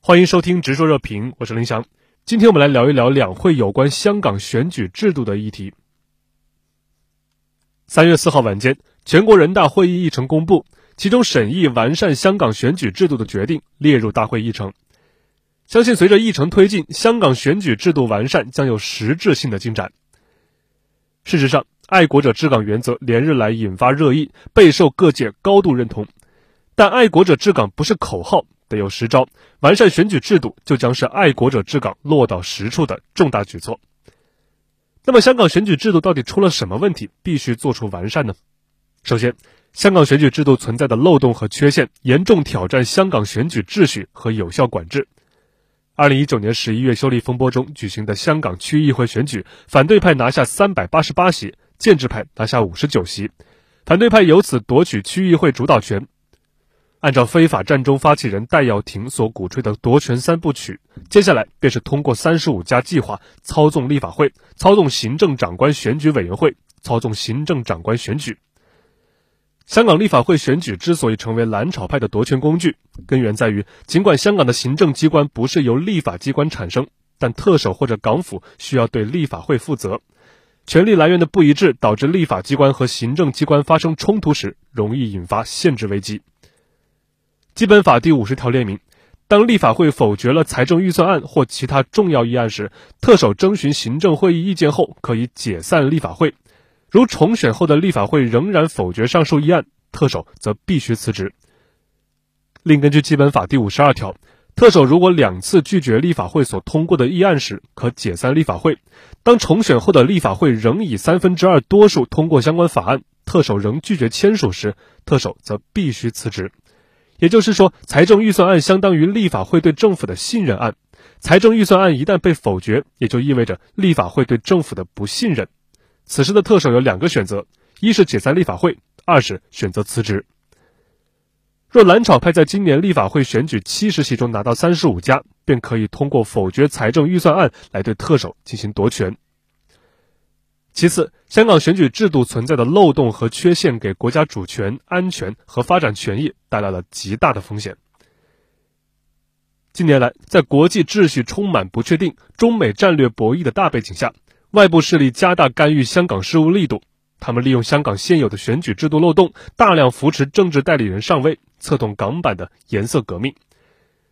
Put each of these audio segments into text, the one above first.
欢迎收听《直说热评》，我是林翔。今天我们来聊一聊两会有关香港选举制度的议题。三月四号晚间，全国人大会议议程公布，其中审议完善香港选举制度的决定列入大会议程。相信随着议程推进，香港选举制度完善将有实质性的进展。事实上，爱国者治港原则连日来引发热议，备受各界高度认同。但爱国者治港不是口号。得有实招，完善选举制度就将是爱国者治港落到实处的重大举措。那么，香港选举制度到底出了什么问题，必须做出完善呢？首先，香港选举制度存在的漏洞和缺陷，严重挑战香港选举秩序和有效管制。二零一九年十一月修例风波中举行的香港区议会选举，反对派拿下三百八十八席，建制派拿下五十九席，反对派由此夺取区议会主导权。按照非法战中发起人戴耀廷所鼓吹的夺权三部曲，接下来便是通过三十五加计划操纵立法会、操纵行政长官选举委员会、操纵行政长官选举。香港立法会选举之所以成为蓝潮派的夺权工具，根源在于，尽管香港的行政机关不是由立法机关产生，但特首或者港府需要对立法会负责，权力来源的不一致导致立法机关和行政机关发生冲突时，容易引发限制危机。基本法第五十条列明，当立法会否决了财政预算案或其他重要议案时，特首征询行政会议意见后，可以解散立法会。如重选后的立法会仍然否决上述议案，特首则必须辞职。另根据基本法第五十二条，特首如果两次拒绝立法会所通过的议案时，可解散立法会。当重选后的立法会仍以三分之二多数通过相关法案，特首仍拒绝签署时，特首则必须辞职。也就是说，财政预算案相当于立法会对政府的信任案。财政预算案一旦被否决，也就意味着立法会对政府的不信任。此时的特首有两个选择：一是解散立法会，二是选择辞职。若蓝草派在今年立法会选举七十席中拿到三十五家，便可以通过否决财政预算案来对特首进行夺权。其次，香港选举制度存在的漏洞和缺陷，给国家主权、安全和发展权益带来了极大的风险。近年来，在国际秩序充满不确定、中美战略博弈的大背景下，外部势力加大干预香港事务力度。他们利用香港现有的选举制度漏洞，大量扶持政治代理人上位，策动港版的颜色革命。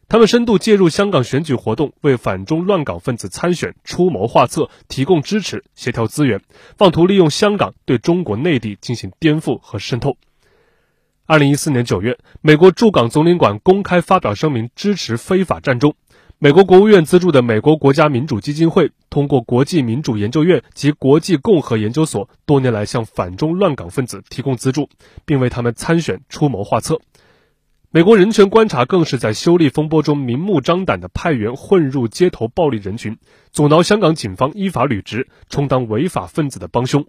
他们深度介入香港选举活动，为反中乱港分子参选出谋划策、提供支持、协调资源，妄图利用香港对中国内地进行颠覆和渗透。二零一四年九月，美国驻港总领馆公开发表声明，支持非法占中。美国国务院资助的美国国家民主基金会，通过国际民主研究院及国际共和研究所，多年来向反中乱港分子提供资助，并为他们参选出谋划策。美国人权观察更是在修例风波中明目张胆地派员混入街头暴力人群，阻挠香港警方依法履职，充当违法分子的帮凶。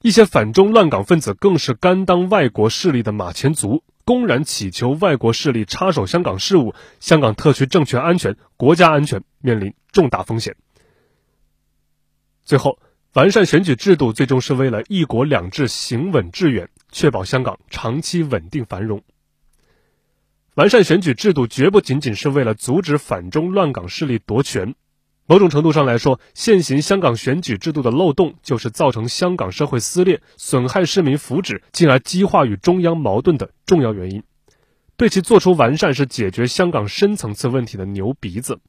一些反中乱港分子更是甘当外国势力的马前卒，公然祈求外国势力插手香港事务，香港特区政权安全、国家安全面临重大风险。最后，完善选举制度最终是为了一国两制行稳致远，确保香港长期稳定繁荣。完善选举制度绝不仅仅是为了阻止反中乱港势力夺权，某种程度上来说，现行香港选举制度的漏洞就是造成香港社会撕裂、损害市民福祉，进而激化与中央矛盾的重要原因。对其做出完善，是解决香港深层次问题的牛鼻子。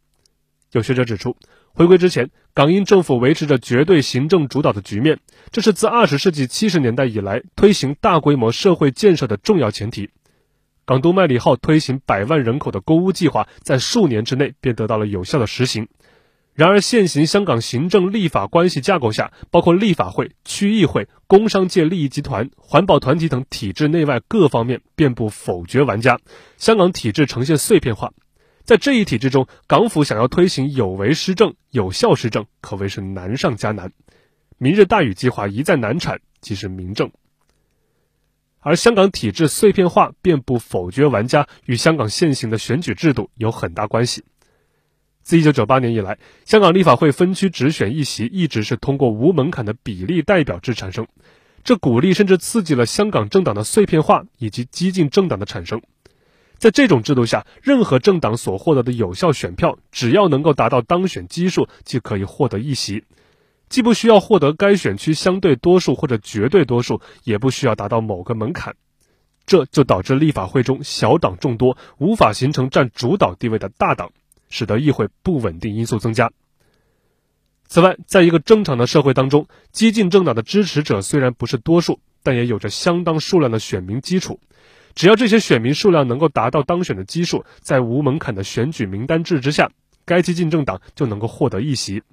有学者指出，回归之前，港英政府维持着绝对行政主导的局面，这是自二十世纪七十年代以来推行大规模社会建设的重要前提。港督麦理浩推行百万人口的公屋计划，在数年之内便得到了有效的实行。然而，现行香港行政立法关系架构下，包括立法会、区议会、工商界利益集团、环保团体等体制内外各方面遍布否决玩家，香港体制呈现碎片化。在这一体制中，港府想要推行有为施政、有效施政，可谓是难上加难。明日大屿计划一再难产，即是明证。而香港体制碎片化、遍布否决玩家，与香港现行的选举制度有很大关系。自1998年以来，香港立法会分区直选一席一直是通过无门槛的比例代表制产生，这鼓励甚至刺激了香港政党的碎片化以及激进政党的产生。在这种制度下，任何政党所获得的有效选票，只要能够达到当选基数，即可以获得一席，既不需要获得该选区相对多数或者绝对多数，也不需要达到某个门槛。这就导致立法会中小党众多，无法形成占主导地位的大党，使得议会不稳定因素增加。此外，在一个正常的社会当中，激进政党的支持者虽然不是多数，但也有着相当数量的选民基础。只要这些选民数量能够达到当选的基数，在无门槛的选举名单制之下，该激进政党就能够获得一席。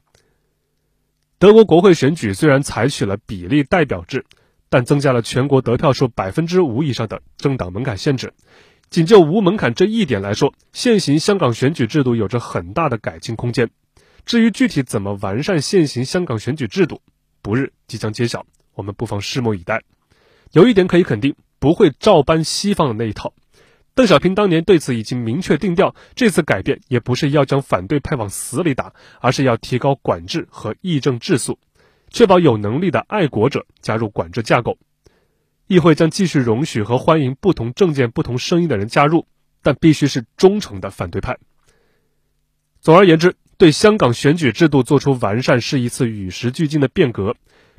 德国国会选举虽然采取了比例代表制，但增加了全国得票数百分之五以上的政党门槛限制。仅就无门槛这一点来说，现行香港选举制度有着很大的改进空间。至于具体怎么完善现行香港选举制度，不日即将揭晓，我们不妨拭目以待。有一点可以肯定。不会照搬西方的那一套。邓小平当年对此已经明确定调，这次改变也不是要将反对派往死里打，而是要提高管制和议政质素，确保有能力的爱国者加入管制架构。议会将继续容许和欢迎不同政见、不同声音的人加入，但必须是忠诚的反对派。总而言之，对香港选举制度做出完善是一次与时俱进的变革。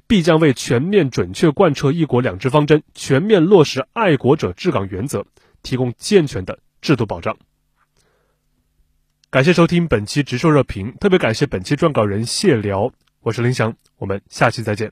必将为全面准确贯彻“一国两制”方针、全面落实爱国者治港原则提供健全的制度保障。感谢收听本期直售热评，特别感谢本期撰稿人谢辽，我是林翔，我们下期再见。